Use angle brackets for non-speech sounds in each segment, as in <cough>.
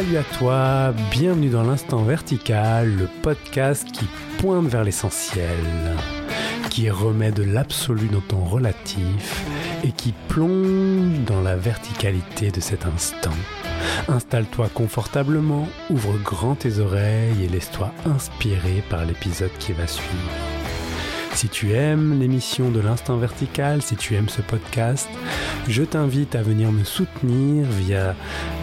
Salut à toi, bienvenue dans l'instant vertical, le podcast qui pointe vers l'essentiel, qui remet de l'absolu dans ton relatif et qui plonge dans la verticalité de cet instant. Installe-toi confortablement, ouvre grand tes oreilles et laisse-toi inspirer par l'épisode qui va suivre. Si tu aimes l'émission de l'Instant Vertical, si tu aimes ce podcast, je t'invite à venir me soutenir via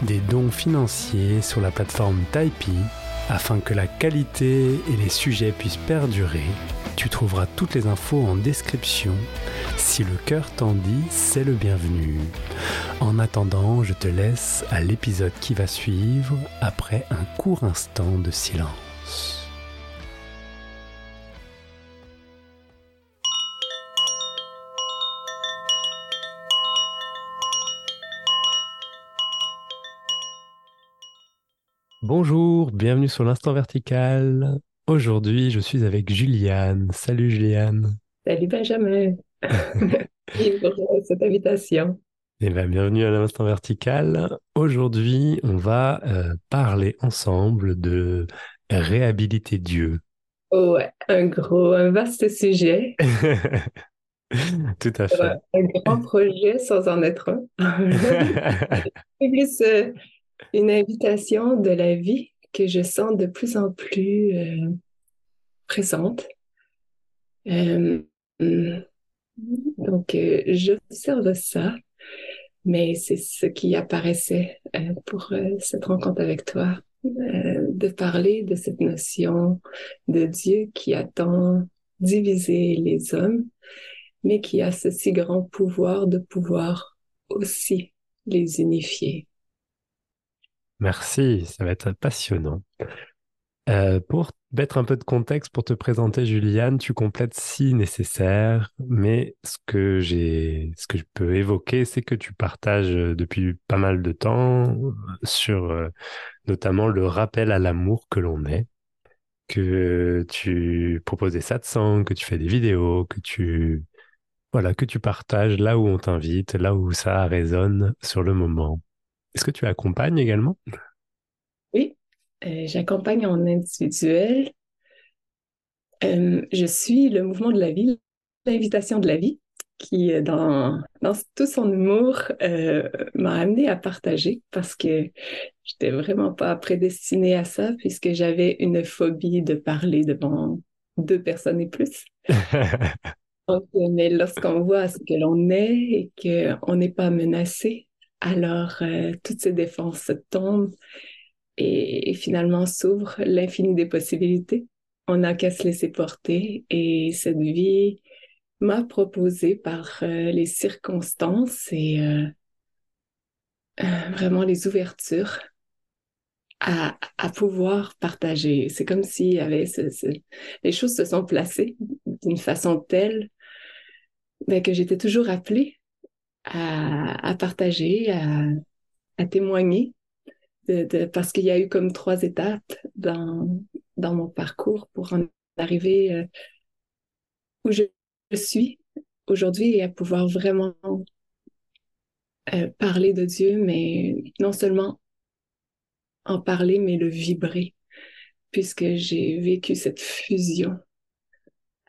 des dons financiers sur la plateforme Tipeee afin que la qualité et les sujets puissent perdurer. Tu trouveras toutes les infos en description. Si le cœur t'en dit, c'est le bienvenu. En attendant, je te laisse à l'épisode qui va suivre après un court instant de silence. Bonjour, bienvenue sur l'Instant Vertical. Aujourd'hui, je suis avec Juliane. Salut Juliane. Salut Benjamin. <laughs> Merci pour cette invitation. Eh bien, bienvenue à l'Instant Vertical. Aujourd'hui, on va euh, parler ensemble de réhabiliter Dieu. Oh, ouais, un gros, un vaste sujet. <laughs> Tout à fait. Un grand projet sans en être un. <laughs> plus euh, une invitation de la vie que je sens de plus en plus euh, présente. Euh, donc, euh, j'observe ça, mais c'est ce qui apparaissait pour cette rencontre avec toi, de parler de cette notion de Dieu qui attend diviser les hommes, mais qui a ce si grand pouvoir de pouvoir aussi les unifier. Merci, ça va être passionnant. Euh, pour mettre un peu de contexte, pour te présenter, Juliane, tu complètes si nécessaire, mais ce que j'ai, ce que je peux évoquer, c'est que tu partages depuis pas mal de temps sur euh, notamment le rappel à l'amour que l'on est, que tu proposes des satsangs, que tu fais des vidéos, que tu, voilà, que tu partages là où on t'invite, là où ça résonne sur le moment. Est-ce que tu accompagnes également? Oui, euh, j'accompagne en individuel. Euh, je suis le mouvement de la vie, l'invitation de la vie, qui, euh, dans, dans tout son humour, m'a amené à partager parce que je n'étais vraiment pas prédestinée à ça, puisque j'avais une phobie de parler devant deux personnes et plus. <laughs> mais lorsqu'on voit ce que l'on est et qu'on n'est pas menacé, alors euh, toutes ces défenses tombent et, finalement s'ouvre l'infini des possibilités. On n'a qu'à se laisser porter et cette vie m'a proposé par euh, les circonstances et euh, vraiment les ouvertures à, pouvoir partager. C'est comme s'il y avait les choses se sont placées d'une façon telle ben, que j'étais toujours appelée à, partager, à, témoigner, de, parce qu'il y a eu comme trois étapes dans, dans mon parcours pour en arriver euh, où je, suis aujourd'hui et à pouvoir vraiment euh, parler de Dieu, mais non seulement en parler, mais le vibrer, puisque j'ai vécu cette fusion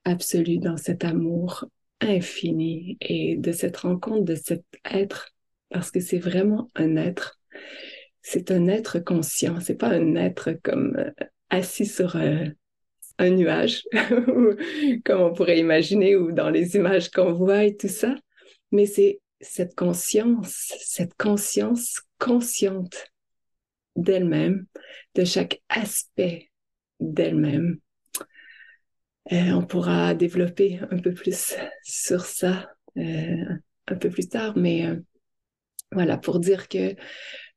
absolue dans cet amour infini et de cette rencontre de cet être, parce que c'est vraiment un être. C'est un être conscient, c'est pas un être comme euh, assis sur euh, un nuage, <laughs> comme on pourrait imaginer, ou dans les images qu'on voit et tout ça, mais c'est cette conscience, cette conscience consciente d'elle-même, de chaque aspect d'elle-même, euh, on pourra développer un peu plus sur ça euh, un peu plus tard, mais euh, voilà, pour dire que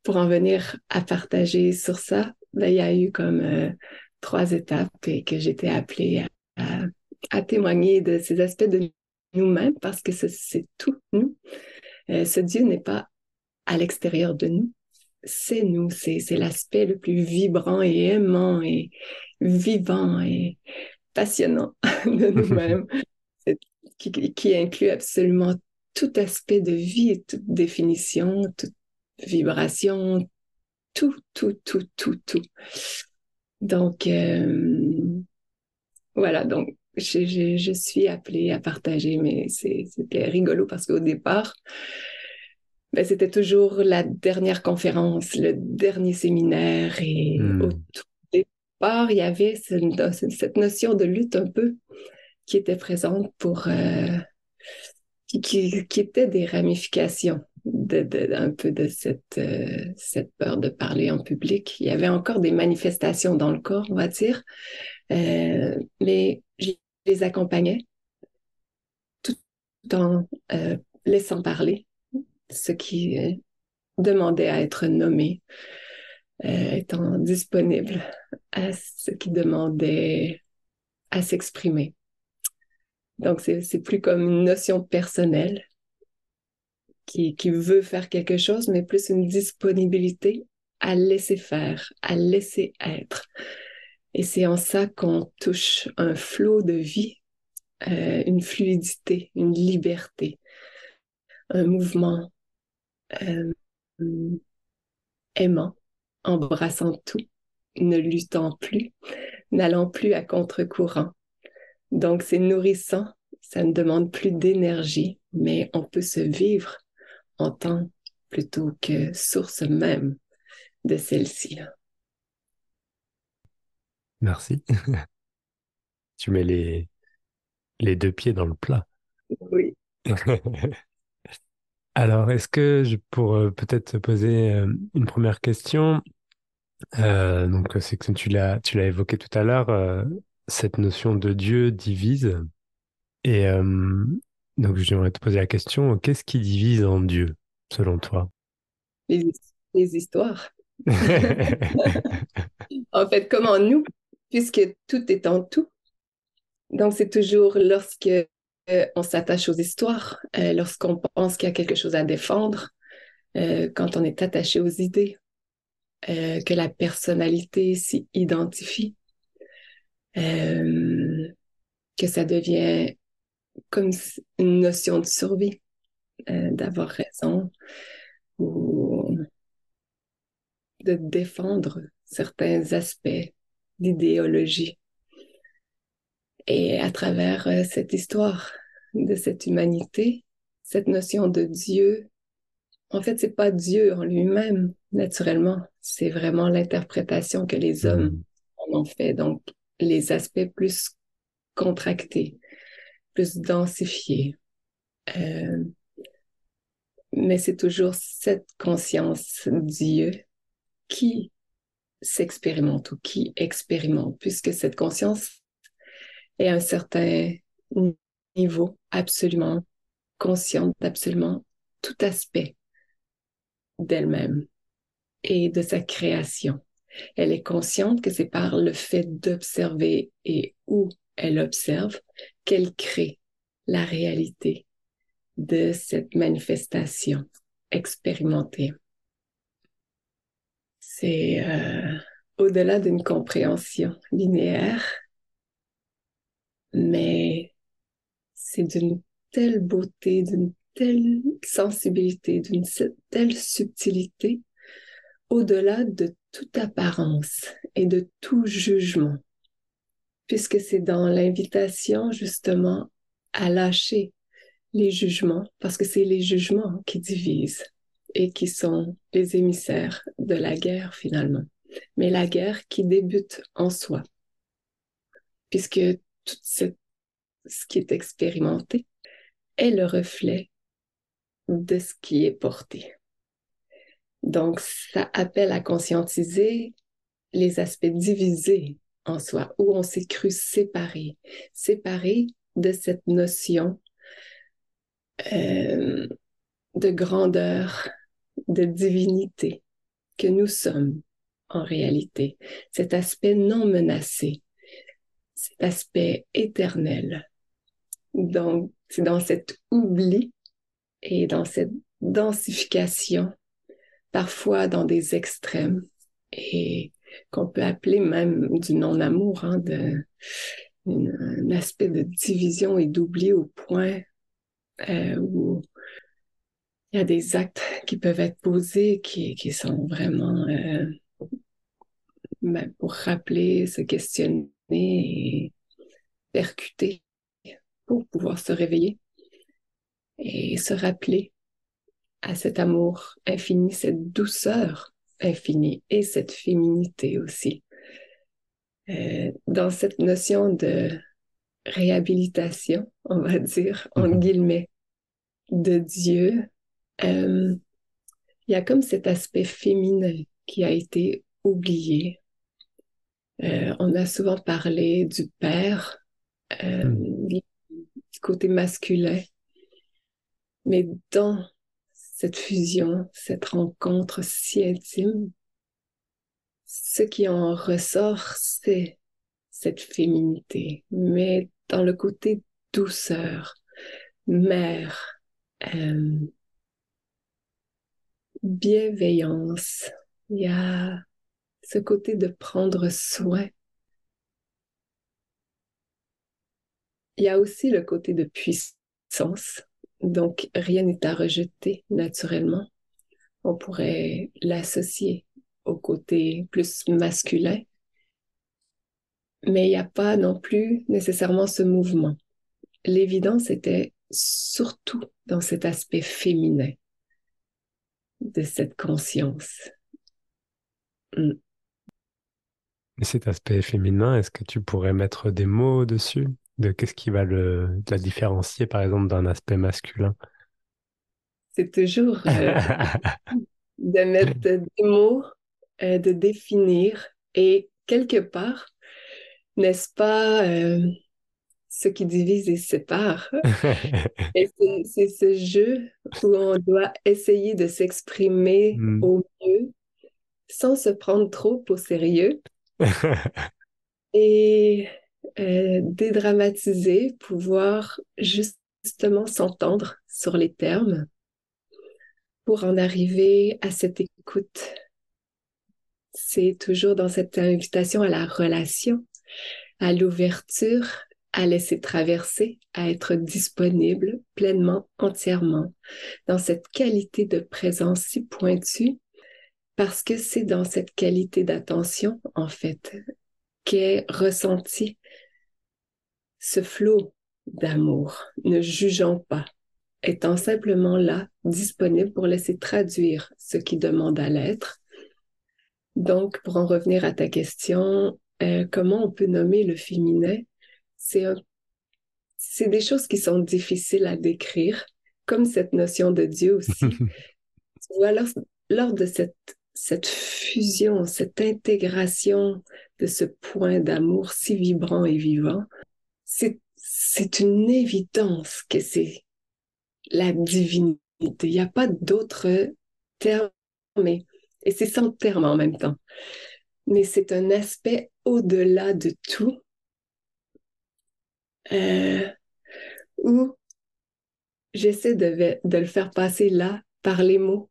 pour en venir à partager sur ça, ben, il y a eu comme trois étapes et que j'étais appelée à, témoigner de ces aspects de nous-mêmes parce que c'est tout nous. ce Dieu n'est pas à l'extérieur de nous, c'est nous, c'est l'aspect le plus vibrant et aimant et vivant et passionnant <laughs> de <laughs> nous-mêmes, qui, qui, inclut absolument tout aspect de vie, toute définition, toute vibration, tout, tout, tout, tout, tout. Donc, euh, voilà, donc je, je, je, suis appelée à partager, mais c'était rigolo parce qu'au départ, ben, c'était toujours la dernière conférence, le dernier séminaire et au départ, il y avait cette notion de lutte un peu qui était présente pour... Euh, qui, qui, était des ramifications de, un peu de cette, euh, cette peur de parler en public. Il y avait encore des manifestations dans le corps, on va dire, euh, mais je les accompagnais tout en laissant parler ce qui demandait à être nommé, euh, étant disponible à ce qui demandait à s'exprimer. Donc, c'est plus comme une notion personnelle qui, qui veut faire quelque chose, mais plus une disponibilité à laisser faire, à laisser être. Et c'est en ça qu'on touche un flot de vie, euh, une fluidité, une liberté, un mouvement euh, aimant, embrassant tout, ne luttant plus, n'allant plus à contre-courant. Donc c'est nourrissant, ça ne demande plus d'énergie, mais on peut se vivre en tant plutôt que source même de celle-ci. Merci. <laughs> tu mets les, les deux pieds dans le plat. Oui. <laughs> Alors, est-ce que je pourrais peut-être poser euh, une première question euh, Donc, c'est que tu l'as, tu l'as évoqué tout à l'heure, euh, cette notion de Dieu divise. Et donc, j'aimerais te poser la question, qu'est-ce qui divise en Dieu, selon toi? Les, les histoires. <laughs> en fait, comme en nous, puisque tout est en tout. Donc, c'est toujours lorsque euh, on s'attache aux histoires, euh, lorsqu'on pense qu'il y a quelque chose à défendre, euh, quand on est attaché aux idées, que la personnalité s'y identifie, que ça devient comme une notion de survie, d'avoir raison ou de défendre certains aspects d'idéologie. Et à travers euh, cette histoire de cette humanité, cette notion de Dieu, en fait, c'est pas Dieu en lui-même, naturellement. C'est vraiment l'interprétation que les hommes en ont fait. Donc, les aspects plus contractés, plus densifiés. Euh, mais c'est toujours cette conscience Dieu qui s'expérimente ou qui expérimente, puisque cette conscience est à un certain niveau absolument consciente d'absolument tout aspect d'elle-même et de sa création. Elle est consciente que c'est par le fait d'observer et où elle observe qu'elle crée la réalité de cette manifestation expérimentée. C'est euh, au-delà d'une compréhension linéaire, mais c'est d'une telle beauté, d'une telle sensibilité, d'une telle subtilité, au-delà de toute apparence et de tout jugement, puisque c'est dans l'invitation justement à lâcher les jugements, parce que c'est les jugements qui divisent et qui sont les émissaires de la guerre finalement. Mais la guerre qui débute en soi, puisque tout ce, qui est expérimenté est le reflet de ce qui est porté. Donc, ça appelle à conscientiser les aspects divisés en soi, où on s'est cru séparé, séparé de cette notion euh, de grandeur, de divinité que nous sommes en réalité, cet aspect non menacé, cet aspect éternel. Donc, c'est dans cet oubli et dans cette densification, parfois dans des extrêmes, et qu'on peut appeler même du non-amour, hein, un aspect de division et d'oubli au point euh, où il y a des actes qui peuvent être posés qui, qui sont vraiment euh, ben, pour rappeler, se questionner et percuter pour pouvoir se réveiller et se rappeler à cet amour infini, cette douceur infinie et cette féminité aussi. Euh, dans cette notion de réhabilitation, on va dire, en mm-hmm. guillemets, de Dieu, euh, il y a comme cet aspect féminin qui a été oublié. Euh, on a souvent parlé du père, euh, mm. du côté masculin, mais dans cette fusion, cette rencontre si intime, ce qui en ressort, c'est cette féminité, mais dans le côté douceur, mère, euh, bienveillance, il y a ce côté de prendre soin. Il y a aussi le côté de puissance, donc rien n'est à rejeter naturellement. On pourrait l'associer au côté plus masculin, mais il n'y a pas non plus nécessairement ce mouvement. L'évidence était surtout dans cet aspect féminin de cette conscience. Mm. Et cet aspect féminin, est-ce que tu pourrais mettre des mots dessus? De qu'est-ce qui va le, la différencier, par exemple, d'un aspect masculin? C'est toujours euh, <laughs> de mettre des mots, euh, de définir et quelque part, n'est-ce pas euh, ce qui divise et sépare. <laughs> et c'est ce jeu où on doit essayer de s'exprimer hmm. au mieux sans se prendre trop au sérieux <laughs> et euh, dédramatiser, pouvoir justement s'entendre sur les termes pour en arriver à cette écoute. C'est toujours dans cette invitation à la relation, à l'ouverture, à laisser traverser, à être disponible pleinement, entièrement, dans cette qualité de présence si pointue, parce que c'est dans cette qualité d'attention, en fait, qu'est ressenti ce flot d'amour, ne jugeant pas, étant simplement là, disponible pour laisser traduire ce qui demande à l'être. Donc, pour en revenir à ta question, euh, comment on peut nommer le féminin? C'est c'est des choses qui sont difficiles à décrire, comme cette notion de Dieu aussi. <laughs> tu lors, de cette, cette fusion, cette intégration de ce point d'amour si vibrant et vivant, c'est, une évidence que c'est la divinité. Il n'y a pas d'autre terme, mais, et c'est sans terme en même temps. Mais c'est un aspect au-delà de tout euh, où j'essaie de le faire passer là par les mots,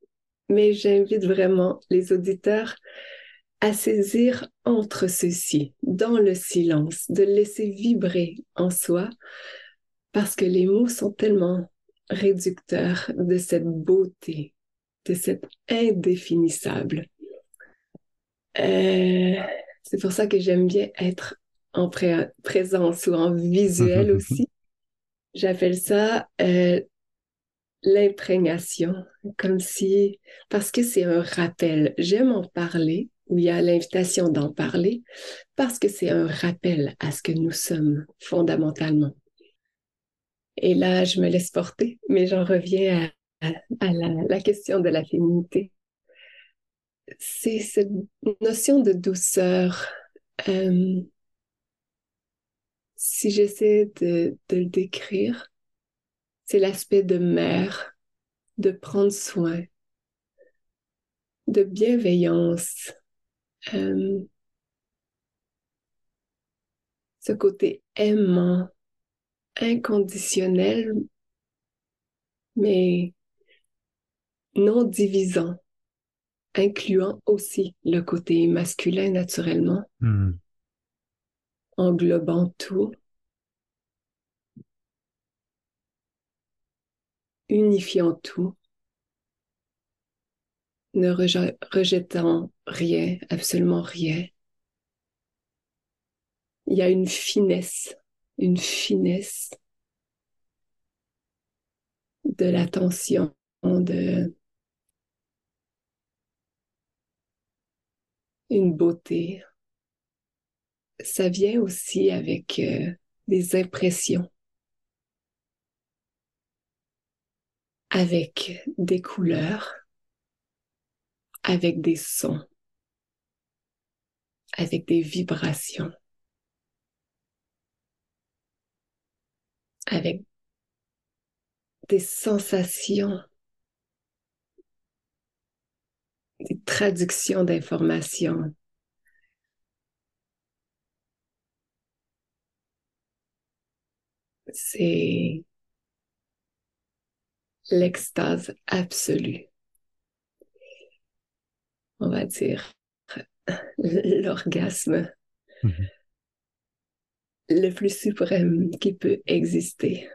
mais j'invite vraiment les auditeurs à saisir entre ceux-ci, dans le silence, de laisser vibrer en soi, parce que les mots sont tellement réducteurs de cette beauté, de cette indéfinissable. Euh, c'est pour ça que j'aime bien être en présence ou en visuel <laughs> aussi. J'appelle ça euh, l'imprégnation, comme si, parce que c'est un rappel. J'aime en parler, où il y a l'invitation d'en parler, parce que c'est un rappel à ce que nous sommes fondamentalement. Et là, je me laisse porter, mais j'en reviens à, la, question de la féminité. C'est cette notion de douceur, euh, si j'essaie de, le décrire, c'est l'aspect de mère, de prendre soin, de bienveillance, euh, ce côté aimant, inconditionnel, mais non divisant, incluant aussi le côté masculin naturellement. Hmm englobant tout, unifiant tout, ne rejetant rien, absolument rien. Il y a une finesse, une finesse de l'attention, de une beauté. Ça vient aussi avec euh, des impressions, avec des couleurs, avec des sons, avec des vibrations, avec des sensations, des traductions d'informations. C'est l'extase absolue. On va dire <laughs> l'orgasme mhm. le plus suprême qui peut exister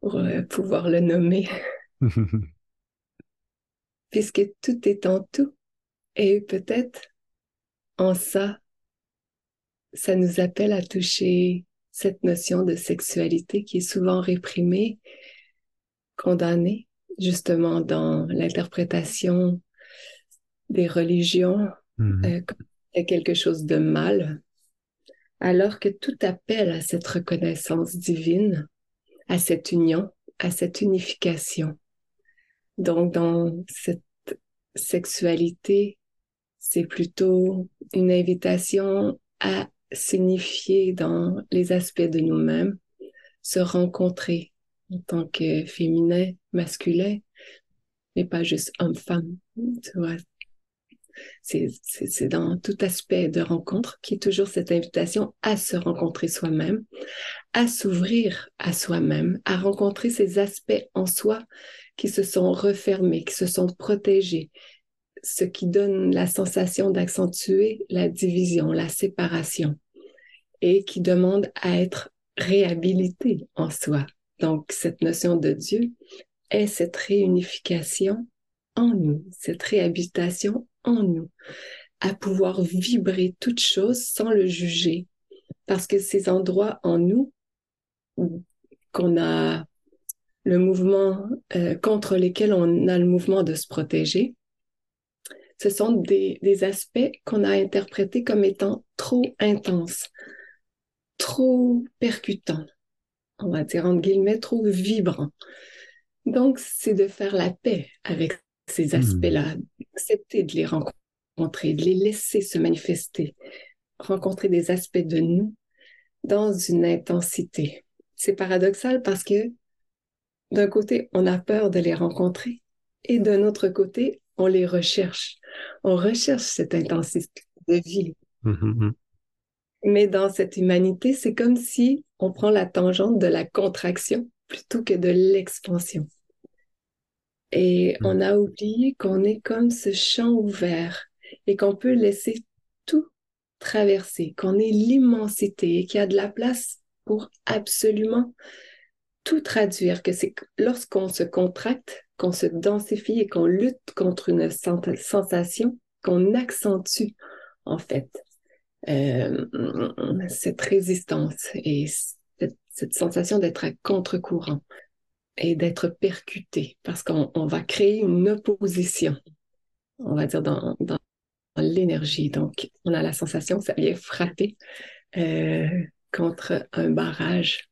pour pouvoir le nommer. <laughs> Puisque tout est en tout. Et peut-être en ça, ça nous appelle à toucher cette notion de sexualité qui est souvent réprimée, condamnée, justement dans l'interprétation des religions, mm-hmm. euh, quelque chose de mal, alors que tout appelle à cette reconnaissance divine à cette union, à cette unification. Donc, dans cette sexualité, c'est plutôt une invitation à signifier dans les aspects de nous-mêmes, se rencontrer en tant que féminin, masculin, mais pas juste homme-femme, tu vois. C'est dans tout aspect de rencontre qui est toujours cette invitation à se rencontrer soi-même, à s'ouvrir à soi-même, à rencontrer ces aspects en soi qui se sont refermés, qui se sont protégés, ce qui donne la sensation d'accentuer la division, la séparation, et qui demande à être réhabilité en soi. Donc, cette notion de Dieu est cette réunification en nous, cette réhabilitation en nous, à pouvoir vibrer toute chose sans le juger. Parce que ces endroits en nous qu'on a le mouvement euh, contre lesquels on a le mouvement de se protéger, ce sont des, des aspects qu'on a interprétés comme étant trop intenses, trop percutants, on va dire entre guillemets, trop vibrants. Donc, c'est de faire la paix avec ces hmm. aspects-là, accepter de les rencontrer, de les laisser se manifester, rencontrer des aspects de nous dans une intensité. C'est paradoxal parce que d'un côté, on a peur de les rencontrer et d'un autre côté, on les recherche. On recherche cette intensité de vie. Hmm, hmm, Mais dans cette humanité, c'est comme si on prend la tangente de la contraction plutôt que de l'expansion. Et on a oublié qu'on est comme ce champ ouvert et qu'on peut laisser tout traverser, qu'on est l'immensité et qu'il y a de la place pour absolument tout traduire, que c'est lorsqu'on se contracte, qu'on se densifie et qu'on lutte contre une sensation, qu'on accentue en fait euh, cette résistance et cette sensation d'être à contre-courant et d'être percuté parce qu'on va créer une opposition, on va dire, dans, l'énergie. Donc, on a la sensation que ça vient frapper euh, contre un barrage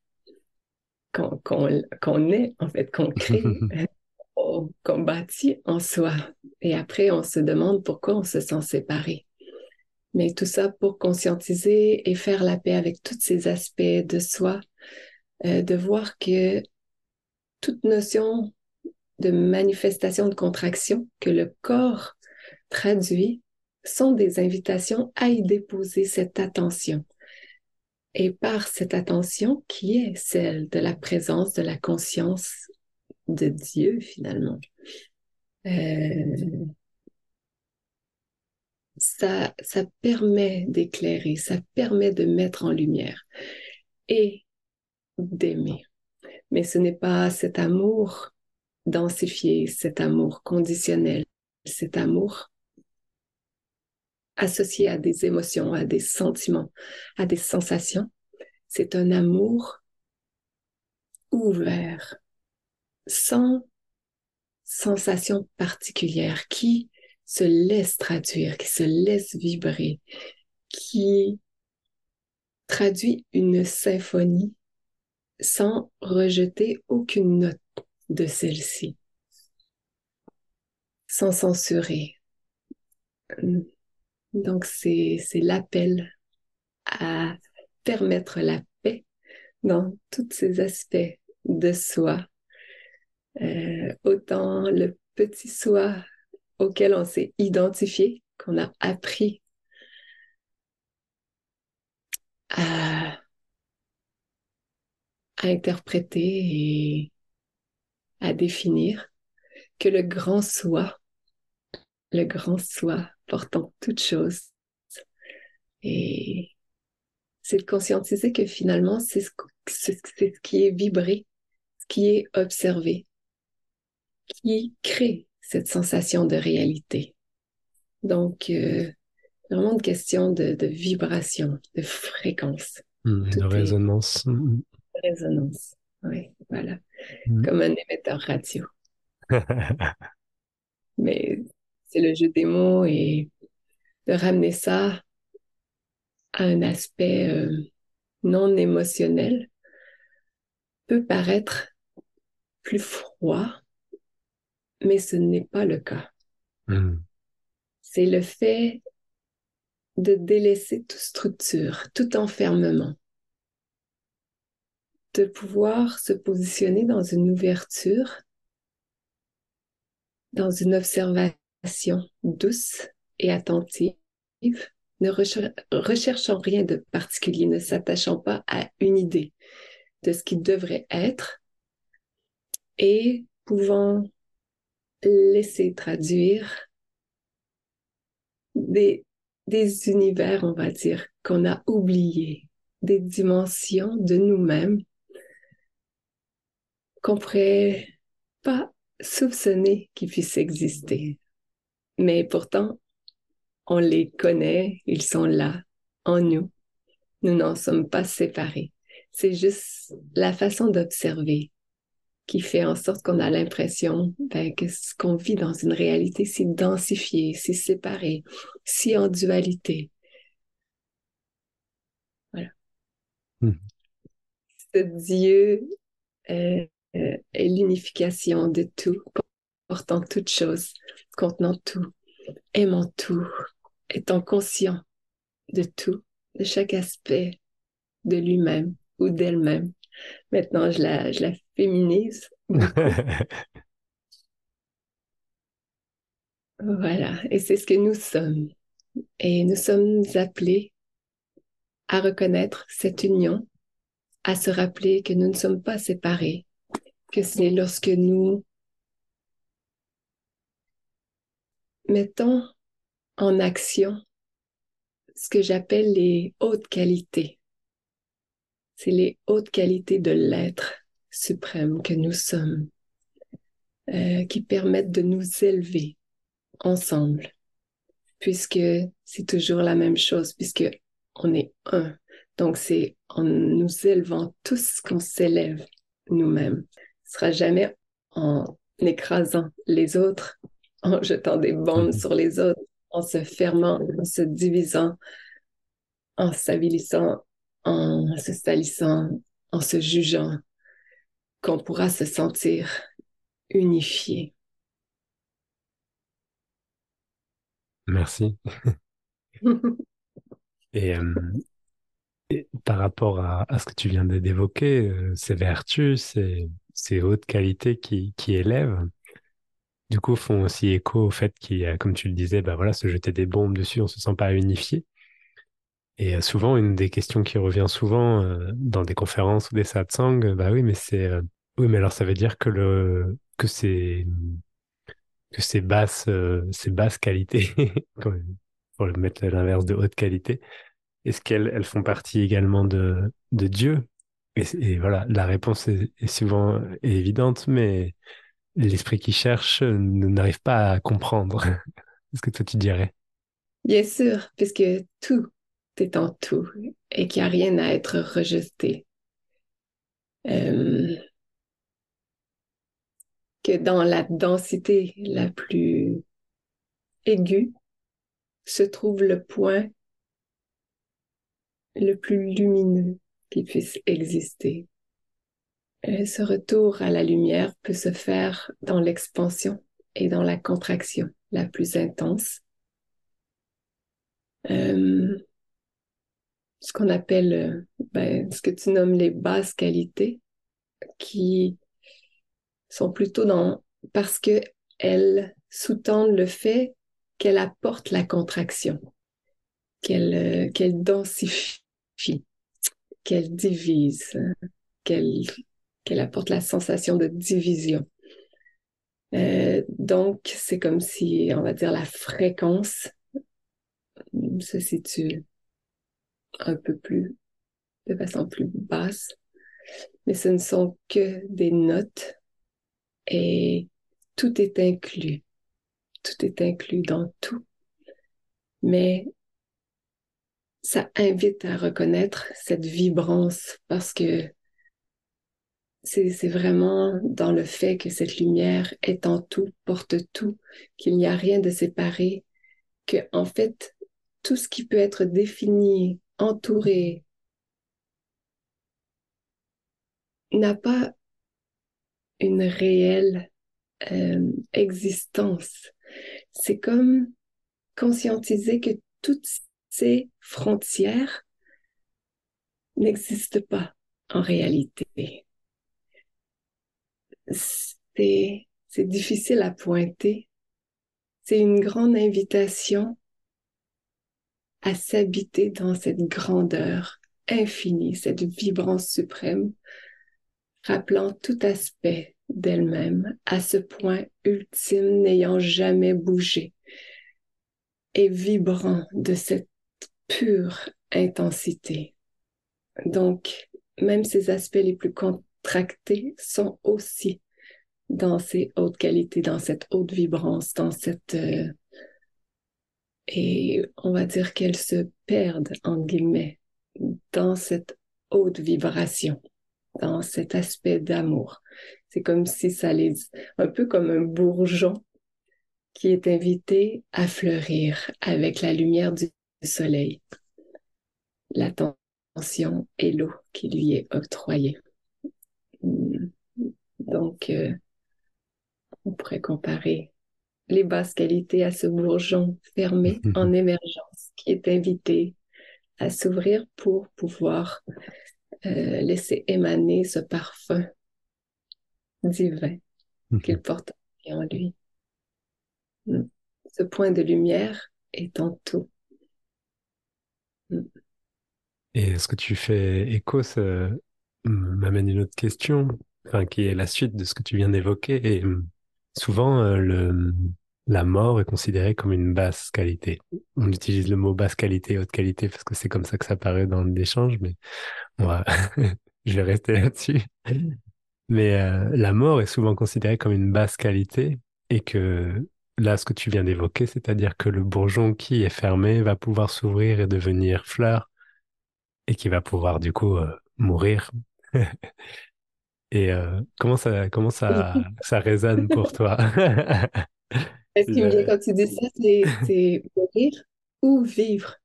qu'on est, en fait, qu'on crée, <laughs> qu'on en soi. Et après, on se demande pourquoi on se sent séparé. Mais tout ça pour conscientiser et faire la paix avec tous ces aspects de soi, euh, de voir que toute notion de manifestation de contraction que le corps traduit sont des invitations à y déposer cette attention. Et par cette attention qui est celle de la présence, de la conscience de Dieu finalement. Euh, ça, ça permet d'éclairer, ça permet de mettre en lumière et d'aimer mais ce n'est pas cet amour densifier cet amour conditionnel, cet amour associé à des émotions, à des sentiments, à des sensations. C'est un amour ouvert, sans sensation particulière, qui se laisse traduire, qui se laisse vibrer, qui traduit une symphonie sans rejeter aucune note de celle-ci, sans censurer. Donc, c'est l'appel à permettre la paix dans tous ces aspects de soi. Euh, autant le petit soi auquel on s'est identifié, qu'on a appris à, interpréter et à définir, que le grand soi, le grand soi portant toutes choses. Et c'est de conscientiser que finalement, c'est ce, ce, qui est vibré, ce qui est observé, qui crée cette sensation de réalité. Donc, euh, vraiment une question de, vibration, de fréquence. Mmh, de résonance. Mmh. De résonance, oui, voilà. Mmh. Comme un émetteur radio. <laughs> Mais c'est le jeu des mots et de ramener ça à un aspect euh, non émotionnel peut paraître plus froid, mais ce n'est pas le cas. Hmm. C'est le fait de délaisser toute structure, tout enfermement, de pouvoir se positionner dans une ouverture, dans une observation douce et attentive, ne recherchant rien de particulier, ne s'attachant pas à une idée de ce qui devrait être et pouvant laisser traduire des, univers, on va dire, qu'on a oubliés, des dimensions de nous-mêmes qu'on pourrait pas soupçonner qu'ils puissent exister. Mais pourtant, on les connaît, ils sont là, en nous. Nous n'en sommes pas séparés. C'est juste la façon d'observer qui fait en sorte qu'on a l'impression ben, que ce qu'on vit dans une réalité si densifiée, si séparée, si en dualité. Voilà. Hmm. Ce Dieu euh, euh, est l'unification de tout, portant toute chose, contenant tout, aimant tout, étant conscient de tout, de chaque aspect de lui-même ou d'elle-même. Maintenant, je la, je la voilà, et c'est ce que nous sommes. Et nous sommes appelés à reconnaître cette union, à se rappeler que nous ne sommes pas séparés, que c'est lorsque nous mettons en action ce que j'appelle les hautes qualités. C'est les hautes qualités de l'être suprême que nous sommes euh, qui permettent de nous élever ensemble, puisque c'est toujours la même chose, puisque on est un. Donc c'est en nous élevant tous qu'on s'élève nous-mêmes. Ce sera jamais en écrasant les autres, <laughs> en jetant des bombes mm-hmm. sur les autres, en se fermant, en se divisant, en s'avilissant en se salissant, en se jugeant, qu'on pourra se sentir unifié. Merci. <laughs> Euh, et, par rapport à, ce que tu viens d'évoquer, euh, ces vertus, ces, ces hautes qualités qui, qui élèvent, du coup, font aussi écho au fait qu'il y a, comme tu le disais, bah voilà, se jeter des bombes dessus, on se sent pas unifié. Et euh, souvent, une des questions qui revient souvent euh, dans des conférences ou des satsangs, bah oui, mais c'est euh, oui, mais alors ça veut dire que le que c'est que c'est basse c'est basse qualité <laughs> pour le mettre à l'inverse de haute qualité. Est-ce qu'elles elles font partie également de de Dieu? Et, voilà, la réponse est, souvent évidente, mais l'esprit qui cherche n'arrive pas à comprendre. <laughs> Est-ce que toi tu dirais? Bien sûr, puisque tout est en tout et qu'il n'y a rien à être rejeté. Euh, que dans la densité la plus aiguë se trouve le point le plus lumineux qui puisse exister. Et ce retour à la lumière peut se faire dans l'expansion et dans la contraction la plus intense. Euh, ce qu'on appelle, ben, ce que tu nommes les basses qualités, qui sont plutôt dans, parce que elles sous-tendent le fait qu'elle apporte la contraction, qu'elle euh, qu'elle densifie, qu'elle divise, qu'elle qu'elle apporte la sensation de division. Euh, donc, c'est comme si, on va dire, la fréquence se situe un peu plus, de façon plus basse, mais ce ne sont que des notes et tout est inclus. Tout est inclus dans tout. Mais ça invite à reconnaître cette vibrance parce que c'est vraiment dans le fait que cette lumière est en tout, porte tout, qu'il n'y a rien de séparé, que en fait tout ce qui peut être défini, entouré, n'a pas une réelle euh, existence. C'est comme conscientiser que toutes ces frontières n'existent pas en réalité. C'est, c'est difficile à pointer. C'est une grande invitation à s'habiter dans cette grandeur infinie, cette vibrance suprême, rappelant tout aspect d'elle-même à ce point ultime n'ayant jamais bougé et vibrant de cette pure intensité. Donc, même ces aspects les plus contractés sont aussi dans ces hautes qualités, dans cette haute vibrance, dans cette... Euh, et on va dire qu'elles se perdent, en guillemets, dans cette haute vibration, dans cet aspect d'amour. C'est comme si ça les... un peu comme un bourgeon qui est invité à fleurir avec la lumière du soleil, l'attention et l'eau qui lui est octroyée. Donc, euh, on pourrait comparer les basses qualités à ce bourgeon fermé <laughs> en émergence qui est invité à s'ouvrir pour pouvoir euh, laisser émaner ce parfum divin qu'il porte en lui. Ce point de lumière est en tout. Et ce que tu fais écho, ça m'amène une autre question, enfin, qui est la suite de ce que tu viens d'évoquer. Et souvent, euh, le, la mort est considérée comme une basse qualité. On utilise le mot basse qualité, haute qualité, parce que c'est comme ça que ça paraît dans l'échange, mais <laughs> je vais rester là-dessus. Mais euh, la mort est souvent considérée comme une basse qualité et que là, ce que tu viens d'évoquer, c'est-à-dire que le bourgeon qui est fermé va pouvoir s'ouvrir et devenir fleur et qui va pouvoir du coup euh, mourir. <laughs> et euh, comment ça, comment ça, ça résonne pour toi? <laughs> Ce qui me vient quand tu dis ça, c'est mourir <laughs> ou vivre.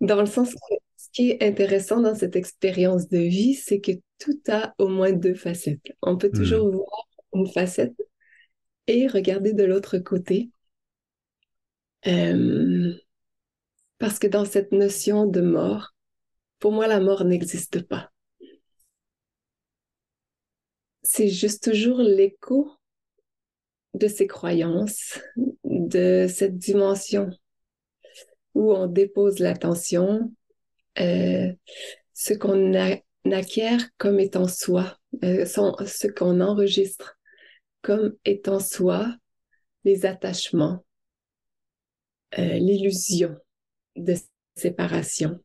Dans le sens que ce qui est intéressant dans cette expérience de vie, c'est que tout a au moins deux facettes. On peut toujours hmm. voir une facette et regarder de l'autre côté. Euh, parce que dans cette notion de mort, pour moi, la mort n'existe pas. C'est juste toujours l'écho de ces croyances, de cette dimension où on dépose l'attention, euh, ce qu'on acquiert comme étant soi, euh, ce qu'on enregistre comme étant soi, les attachements, euh, l'illusion de séparation,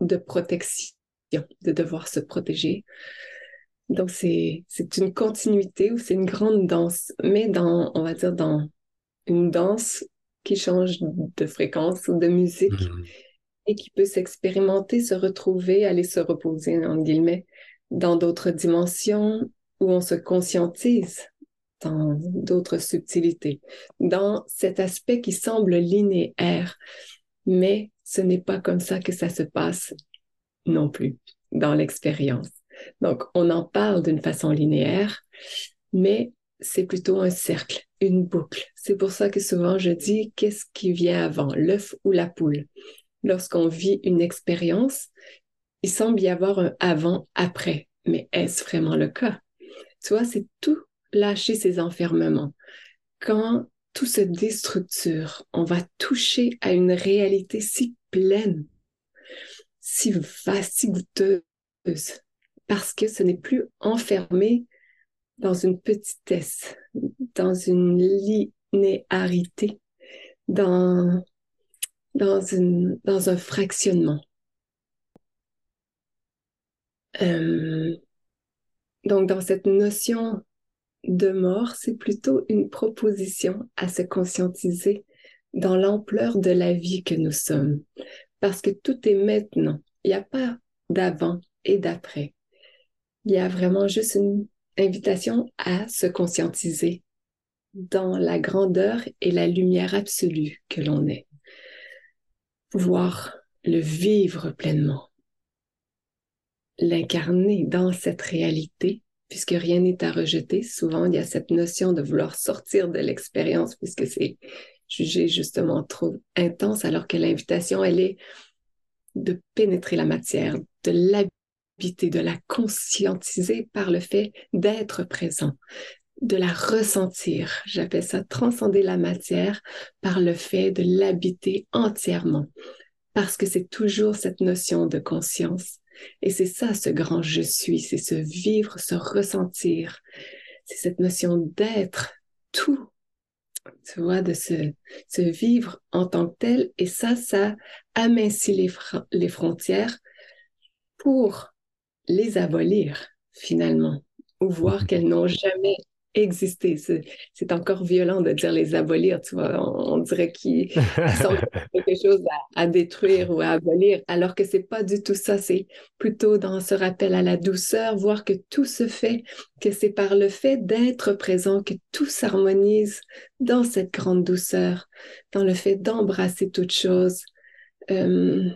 de protection, de devoir se protéger, Donc, c'est une continuité ou c'est une grande danse, mais dans, on va dire, dans une danse qui change de fréquence ou de musique mmh. et qui peut s'expérimenter, se retrouver, aller se reposer, en guillemets, dans d'autres dimensions où on se conscientise dans d'autres subtilités, dans cet aspect qui semble linéaire, mais ce n'est pas comme ça que ça se passe non plus dans l'expérience. Donc, on en parle d'une façon linéaire, mais c'est plutôt un cercle, une boucle. C'est pour ça que souvent je dis qu'est-ce qui vient avant, l'œuf ou la poule? Lorsqu'on vit une expérience, il semble y avoir un avant-après, mais est-ce vraiment le cas? Tu vois, c'est tout lâcher ses enfermements. Quand tout se déstructure, on va toucher à une réalité si pleine, si vaste, si goûteuse, parce que ce n'est plus enfermé dans une petitesse, dans une linéarité, dans, dans, un fractionnement. Euh, donc, dans cette notion de mort, c'est plutôt une proposition à se conscientiser dans l'ampleur de la vie que nous sommes. Parce que tout est maintenant. Il n'y a pas d'avant et d'après. Il y a vraiment juste une invitation à se conscientiser dans la grandeur et la lumière absolue que l'on est. Pouvoir le vivre pleinement, l'incarner dans cette réalité puisque rien n'est à rejeter. Souvent, il y a cette notion de vouloir sortir de l'expérience, puisque c'est jugé justement trop intense, alors que l'invitation, elle est de pénétrer la matière, de l'habiter, de la conscientiser par le fait d'être présent, de la ressentir. J'appelle ça transcender la matière par le fait de l'habiter entièrement, parce que c'est toujours cette notion de conscience et c'est ça, ce grand je suis, c'est ce vivre, ce ressentir. C'est cette notion d'être tout, tu vois, de se, vivre en tant que tel. Et ça, ça amincit les frontières pour les abolir, finalement, ou voir qu'elles n'ont jamais exister. C'est encore violent de dire les abolir, tu vois. On, dirait qu'ils sont quelque chose à, détruire ou à abolir, alors que c'est pas du tout ça. C'est plutôt dans ce rappel à la douceur, voir que tout se fait, que c'est par le fait d'être présent que tout s'harmonise dans cette grande douceur, dans le fait d'embrasser toute chose, euh,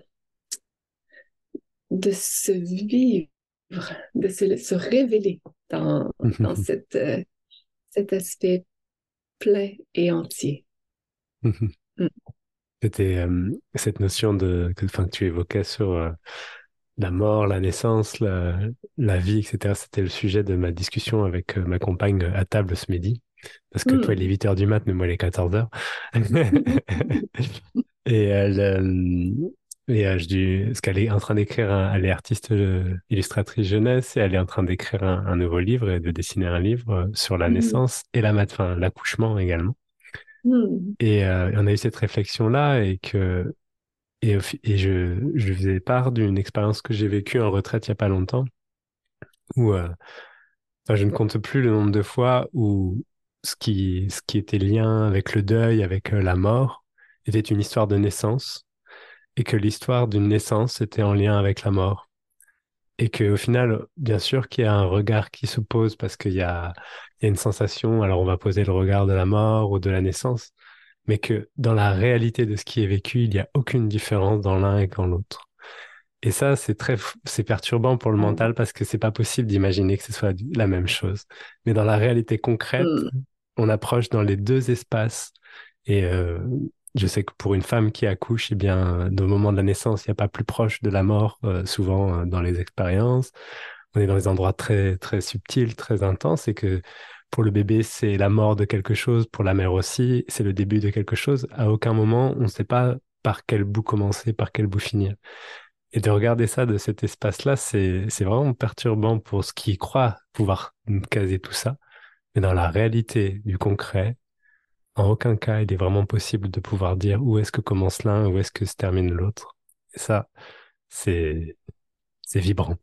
de se vivre, de se, révéler dans, dans cette, euh, cet aspect plein et entier. Mm. C'était euh, cette notion de, que, que tu évoquais sur euh, la mort, la naissance, la, la vie, etc. C'était le sujet de ma discussion avec ma compagne à table ce midi. Parce que toi, il est 8 h du mat, mais moi, il est 14 h. <laughs> <laughs> et elle, et euh, je dis, parce qu'elle est en train d'écrire, elle est artiste euh, illustratrice jeunesse et elle est en train d'écrire un, nouveau livre et de dessiner un livre euh, sur la mmh. naissance et la enfin, l'accouchement également. Mmh. Et on a eu cette réflexion là et que et, et je, je faisais part d'une expérience que j'ai vécue en retraite il y a pas longtemps où je ne compte plus le nombre de fois où ce qui ce qui était lien avec le deuil, avec la mort, était une histoire de naissance et que l'histoire d'une naissance était en lien avec la mort. Et qu'au final, bien sûr qu'il y a un regard qui se pose parce qu'il y a, il y a une sensation, alors on va poser le regard de la mort ou de la naissance, mais que dans la réalité de ce qui est vécu, il n'y a aucune différence dans l'un et dans l'autre. Et ça, c'est très, c'est perturbant pour le mental parce que c'est pas possible d'imaginer que ce soit la même chose. Mais dans la réalité concrète, mmh. on approche dans les deux espaces et euh, je sais que pour une femme qui accouche, eh bien, au moment de la naissance, il n'y a pas plus proche de la mort, euh, souvent euh, dans les expériences. On est dans des endroits très, très subtils, très intenses, et que pour le bébé, c'est la mort de quelque chose, pour la mère aussi, c'est le début de quelque chose. À aucun moment, on ne sait pas par quel bout commencer, par quel bout finir. Et de regarder ça de cet espace-là, c'est, vraiment perturbant pour ce qui croit pouvoir caser tout ça. Mais dans la réalité du concret, en aucun cas, il est vraiment possible de pouvoir dire où est-ce que commence l'un, où est-ce que se termine l'autre. Et ça, c'est, c'est vibrant.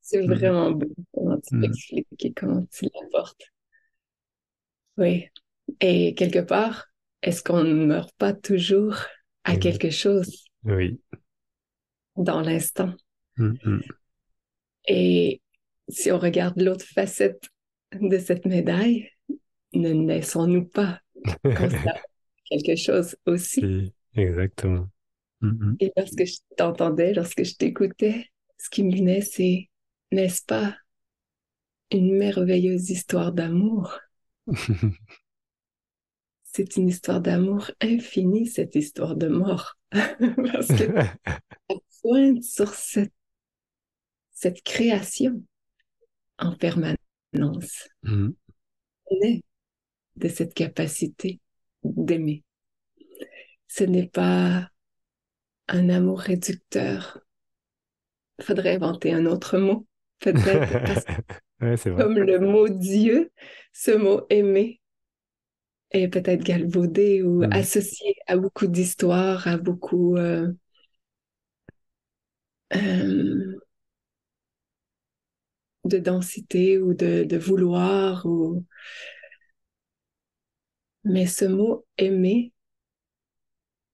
C'est <laughs> vraiment beau. Comment tu l'expliques, comment tu l'apportes. Oui. Et quelque part, est-ce qu'on ne meurt pas toujours à quelque chose? Oui. Dans l'instant. Et si on regarde l'autre facette de cette médaille, ne naissons-nous pas <laughs> quelque chose aussi? exactement. Et lorsque je t'entendais, lorsque je t'écoutais, ce qui me venait, c'est, n'est-ce pas, une merveilleuse histoire d'amour? <laughs> c'est une histoire d'amour infinie, cette histoire de mort. <laughs> Parce que pointe sur cette, cette création en permanence. Mm. On est de cette capacité d'aimer. Ce n'est pas un amour réducteur. Il faudrait inventer un autre mot, peut-être. <laughs> comme le mot Dieu, ce mot aimer est peut-être galvaudé ou mm. associé à beaucoup d'histoires, à beaucoup euh, euh, de densité ou de, de vouloir. Ou... Mais ce mot aimer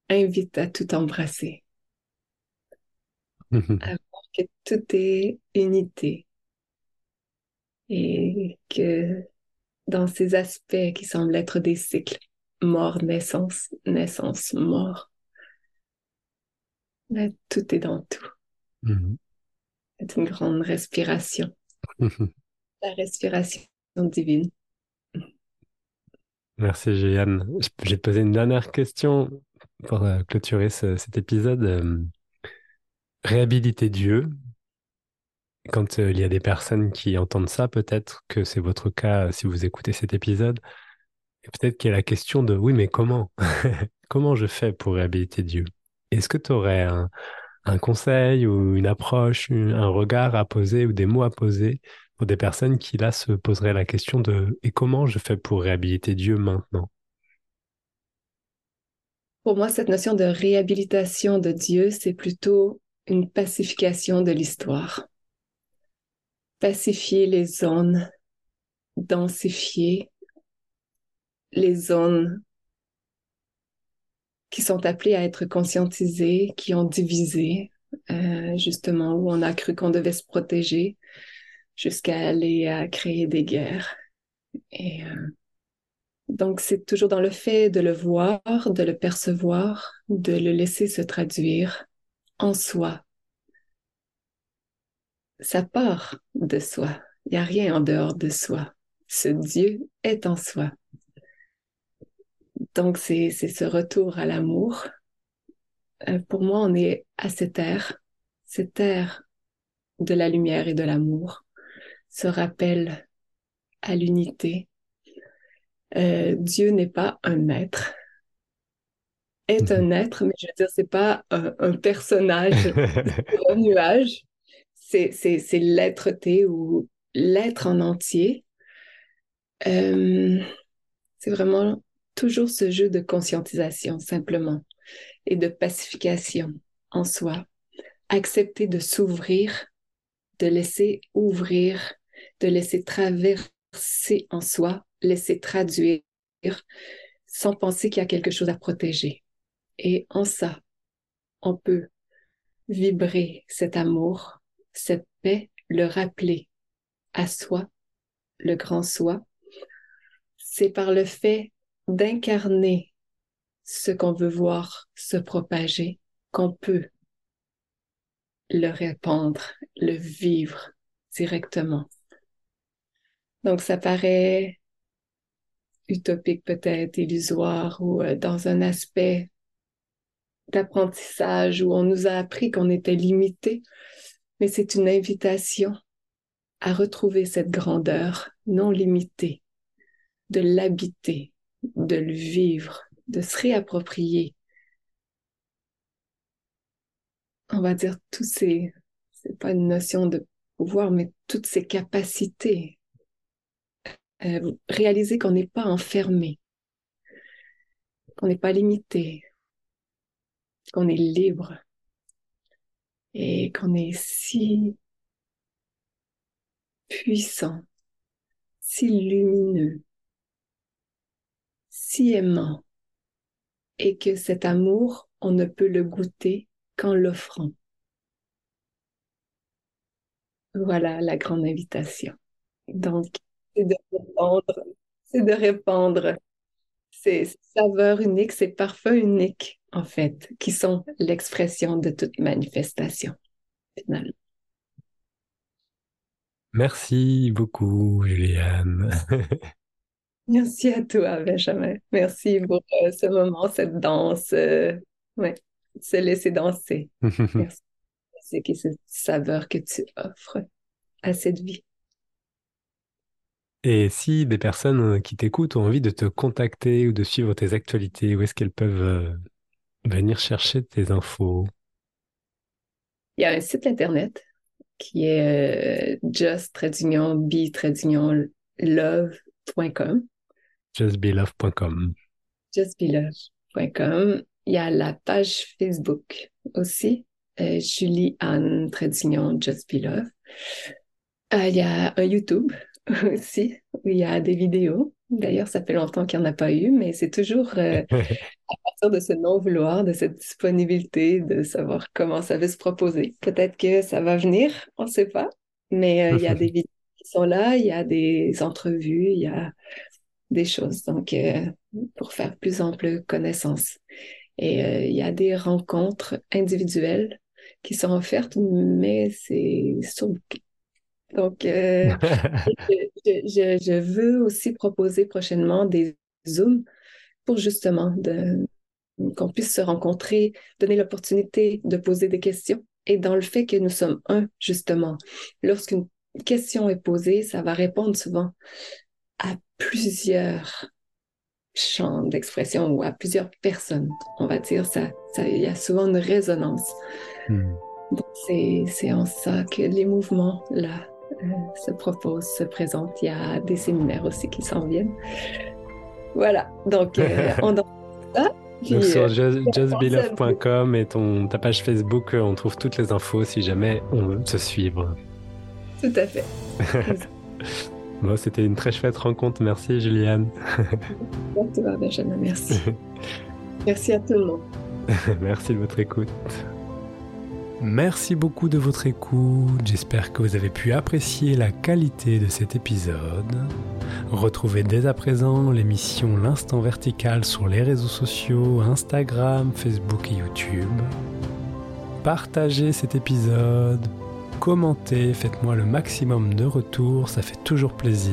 invite à tout embrasser. <laughs> à voir que tout est unité. Et que dans ces aspects qui semblent être des cycles, mort, naissance, naissance, mort, tout est dans tout. Mm-hmm. C'est une grande respiration. <laughs> La respiration divine. Merci, Jeanne. J'ai posé une dernière question pour euh, clôturer cet épisode. Euh, réhabiliter Dieu. Quand euh, il y a des personnes qui entendent ça, peut-être que c'est votre cas si vous écoutez cet épisode. Peut-être qu'il y a la question de oui, mais comment? <laughs> Comment je fais pour réhabiliter Dieu? Est-ce que tu aurais un, un conseil ou une approche, un regard à poser ou des mots à poser des personnes qui là se poseraient la question de et comment je fais pour réhabiliter Dieu maintenant? Pour moi, cette notion de réhabilitation de Dieu, c'est plutôt une pacification de l'histoire. Pacifier les zones, densifier les zones qui sont appelés à être conscientisés, qui ont divisé, euh, justement, où on a cru qu'on devait se protéger jusqu'à aller à créer des guerres. Et euh, donc, c'est toujours dans le fait de le voir, de le percevoir, de le laisser se traduire en soi. Ça part de soi. Il n'y a rien en dehors de soi. Ce Dieu est en soi. Donc, c'est ce retour à l'amour. Euh, pour moi, on est à cette ère, cette ère de la lumière et de l'amour, ce rappel à l'unité. Euh, Dieu n'est pas un être, est un mhm. être, mais je veux dire, c'est pas un, personnage, <laughs> un nuage, c'est l'être-té ou l'être en entier. Euh, c'est vraiment toujours ce jeu de conscientisation simplement et de pacification en soi. Accepter de s'ouvrir, de laisser ouvrir, de laisser traverser en soi, laisser traduire sans penser qu'il y a quelque chose à protéger. Et en ça, on peut vibrer cet amour, cette paix, le rappeler à soi, le grand soi. C'est par le fait d'incarner ce qu'on veut voir se propager, qu'on peut le répandre, le vivre directement. Donc ça paraît utopique peut-être, illusoire ou euh, dans un aspect d'apprentissage où on nous a appris qu'on était limité, mais c'est une invitation à retrouver cette grandeur non limitée, de l'habiter, de le vivre, de se réapproprier. On va dire tous ces, c'est pas une notion de pouvoir, mais toutes ces capacités. Euh, réaliser qu'on n'est pas enfermé, qu'on n'est pas limité, qu'on est libre et qu'on est si puissant, si lumineux, si aimant, et que cet amour, on ne peut le goûter qu'en l'offrant. Voilà la grande invitation. Donc, c'est de répandre, c'est de répandre ces saveurs uniques, ces parfums uniques, en fait, qui sont l'expression de toute manifestation, finalement. Merci beaucoup, Juliane. <laughs> Merci à toi, Benjamin. Merci pour euh, ce moment, cette danse. Euh, ouais, se laisser danser. <laughs> Merci. C'est cette saveur que tu offres à cette vie. Et si des personnes qui t'écoutent ont envie de te contacter ou de suivre tes actualités, où est-ce qu'elles peuvent euh, venir chercher tes infos? Il y a un site internet qui est euh, just-be-love.com. Justbelove.com. Justbelove.com. Il y a la page Facebook aussi, euh, Julie Anne Trédignon Just Be euh, il y a un YouTube aussi, où il y a des vidéos. D'ailleurs, ça fait longtemps qu'il n'y en a pas eu, mais c'est toujours euh, <laughs> à partir de ce non-vouloir, de cette disponibilité, de savoir comment ça va se proposer. Peut-être que ça va venir, on ne sait pas, mais euh, il y a des <laughs> vidéos qui sont là, il y a des entrevues, il y a des choses, donc pour faire plus ample connaissance. Et il y a des rencontres individuelles qui sont offertes, mais c'est sur donc, euh, <laughs> je, je, veux aussi proposer prochainement des Zooms pour justement qu'on puisse se rencontrer, donner l'opportunité de poser des questions. Et dans le fait que nous sommes un, justement, lorsqu'une question est posée, ça va répondre souvent à plusieurs champs d'expression ou à plusieurs personnes, on va dire. Ça, ça, il y a souvent une résonance. Hmm. Donc, c'est en ça que les mouvements, là, se propose, se présente. Il y a des séminaires aussi qui s'en viennent. Voilà, donc euh, <laughs> on a ça. donc sur euh, justbelove.com et ton, ta page Facebook, on trouve toutes les infos si jamais on veut se suivre. Tout à fait. <laughs> bon, c'était une très chouette rencontre. Merci, Juliane. <laughs> Benjamin. Merci. Merci à tout le monde. Merci de votre écoute. Merci beaucoup de votre écoute, j'espère que vous avez pu apprécier la qualité de cet épisode. Retrouvez dès à présent l'émission L'Instant Vertical sur les réseaux sociaux, Instagram, Facebook et YouTube. Partagez cet épisode, commentez, faites-moi le maximum de retours, ça fait toujours plaisir.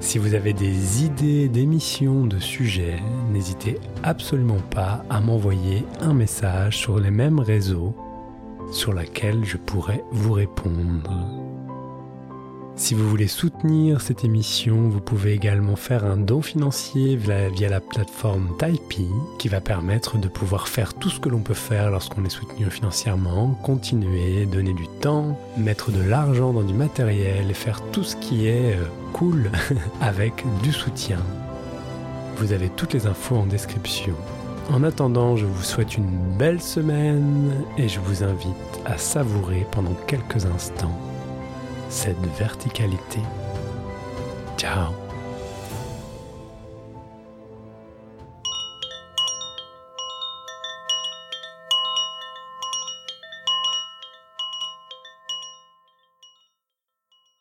Si vous avez des idées d'émissions, de sujets, n'hésitez absolument pas à m'envoyer un message sur les mêmes réseaux sur lesquels je pourrais vous répondre. Si vous voulez soutenir cette émission, vous pouvez également faire un don financier via, la plateforme Typee qui va permettre de pouvoir faire tout ce que l'on peut faire lorsqu'on est soutenu financièrement, continuer, donner du temps, mettre de l'argent dans du matériel et faire tout ce qui est euh, cool <laughs> avec du soutien. Vous avez toutes les infos en description. En attendant, je vous souhaite une belle semaine et je vous invite à savourer pendant quelques instants cette verticalité. Ciao